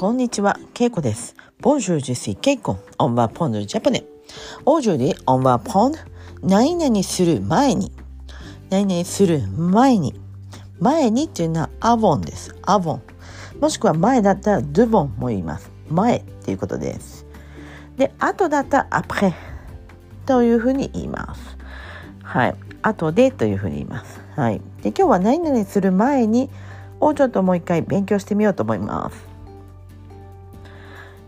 こんにちは、ケイコです。Bonjour, je suis Keiko. On va prendre le japonais. Aujourd'hui, on va prendre 何々する前に。何々する前に。前にっていうのはアボンです。アボン。もしくは前だったらドゥボンも言います。前っていうことです。で、後だったらアプレというふうに言います。はい。後でというふうに言います。はい。で、今日は何々する前にをちょっともう一回勉強してみようと思います。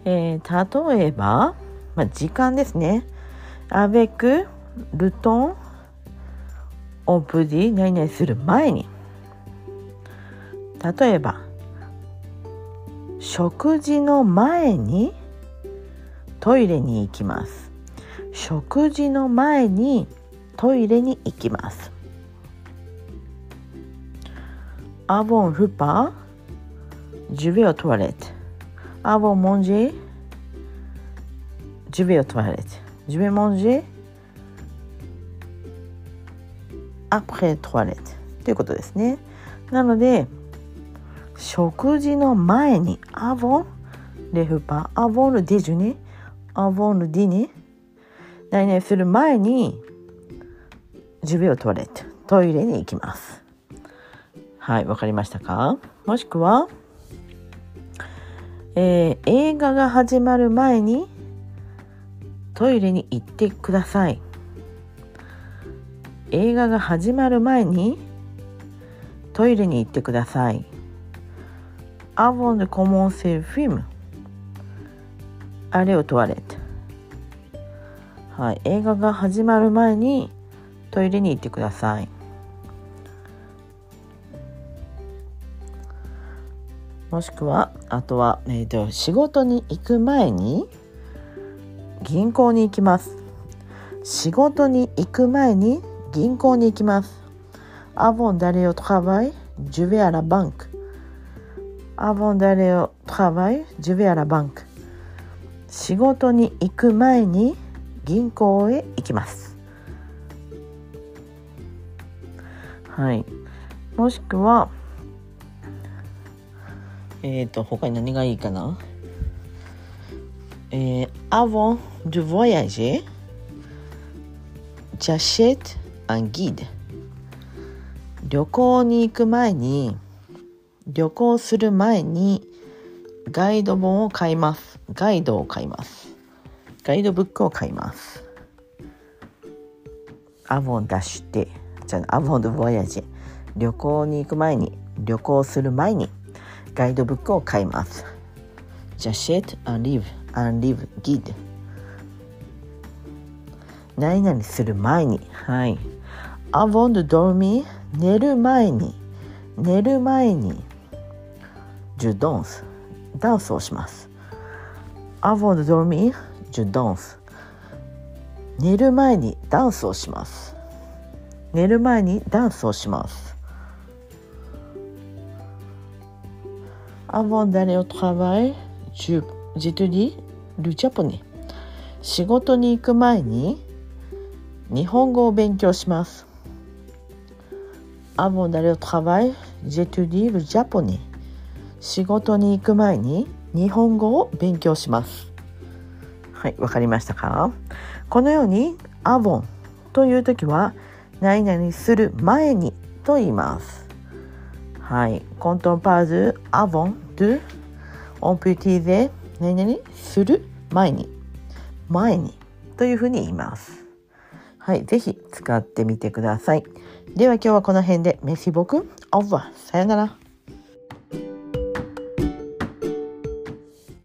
えー、例えば、まあ、時間ですね。アベク・ルトン・オブディ・ナイする前に。例えば、食事の前にトイレに行きます。食事の前にトイレに行きます。アボン・フッパー・ジュベオ・トワレット。Avant manger, je vais aux toilettes. Je vais manger après toilette. ということですね。なので、食事の前に avant le repas, avant le déjeuner, avant le dîner 何々する前に je vais aux toilettes. トイレに行きます。はい、わかりましたかもしくは、えー映画が始まる前にトイレに行ってください。映画が始まる前にトイレに行ってください。Avant de commencer le film, allez aux toilettes. はい、映画が始まる前にトイレに行ってください。もしくはあとは、えー、と仕事に行く前に銀行に行きます仕事に行く前に銀行に行きます Avant d'aller au travail, je vais à la banque. Avant d'aller au travail, je vais à la banque. 仕事に行く前に銀行へ行きます。はい。もしくは、えっ、と、他に何がいいかな？えー、avant de voyager, j'achète un guide. 旅行に行く前に、旅行する前に、ガイド本を買います。ガイドを買います。ガイドブックを買います。avant d'acheter じゃあ avant de voyager 旅行に行く前に旅行する前にガイドブックを買います。ジャシェット・アン・リブ・アン・リブ・ギッド。何々する前に。はい。アヴォン・ド・ドーミー。寝る前に。寝る前に。ジュ・ドンス。ダンスをします。アヴォン・ドーミー。ジュ・ドンス。寝る前にダンスをします。寝る前にダンスをします。Avant d'aller au travail je j'étudie le japonais 仕事に行く前に日本語を勉強します avant d'aller au travail j'étudie le japonais 仕事に行く前に日本語を勉強しますはいわかりましたかこのようにアボンという時は何々する前にと言いますはい。コントンパーズアボンドゥオンプティゼ何々する前に前にというふうに言います。はい。ぜひ使ってみてください。では今日はこの辺でメシボクオーバー。さよなら。